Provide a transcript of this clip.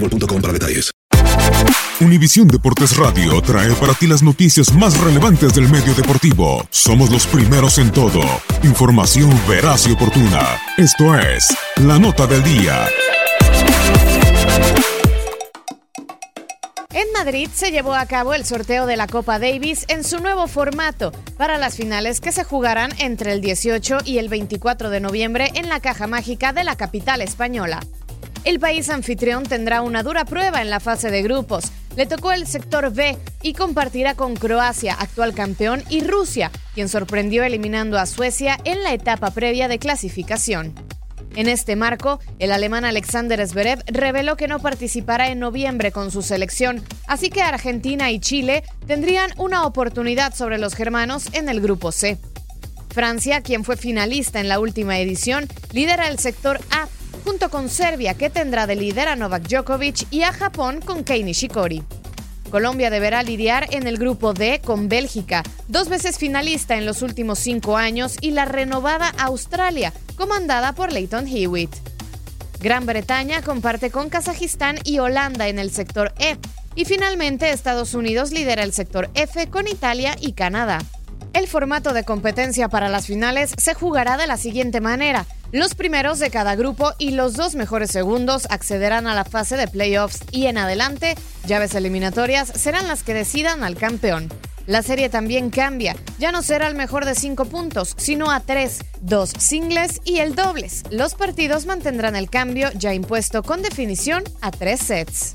boostmobile.com. Univisión Deportes Radio trae para ti las noticias más relevantes del medio deportivo. Somos los primeros en todo. Información veraz y oportuna. Esto es La Nota del Día. En Madrid se llevó a cabo el sorteo de la Copa Davis en su nuevo formato para las finales que se jugarán entre el 18 y el 24 de noviembre en la Caja Mágica de la capital española. El país anfitrión tendrá una dura prueba en la fase de grupos. Le tocó el sector B y compartirá con Croacia, actual campeón, y Rusia, quien sorprendió eliminando a Suecia en la etapa previa de clasificación. En este marco, el alemán Alexander Zverev reveló que no participará en noviembre con su selección, así que Argentina y Chile tendrían una oportunidad sobre los germanos en el grupo C. Francia, quien fue finalista en la última edición, lidera el sector A, junto con Serbia, que tendrá de líder a Novak Djokovic, y a Japón con Kei Nishikori. Colombia deberá lidiar en el grupo D con Bélgica, dos veces finalista en los últimos cinco años, y la renovada Australia, comandada por Leighton Hewitt. Gran Bretaña comparte con Kazajistán y Holanda en el sector E, y finalmente Estados Unidos lidera el sector F con Italia y Canadá. El formato de competencia para las finales se jugará de la siguiente manera. Los primeros de cada grupo y los dos mejores segundos accederán a la fase de playoffs y en adelante, llaves eliminatorias serán las que decidan al campeón. La serie también cambia, ya no será el mejor de cinco puntos, sino a tres, dos singles y el dobles. Los partidos mantendrán el cambio ya impuesto con definición a tres sets.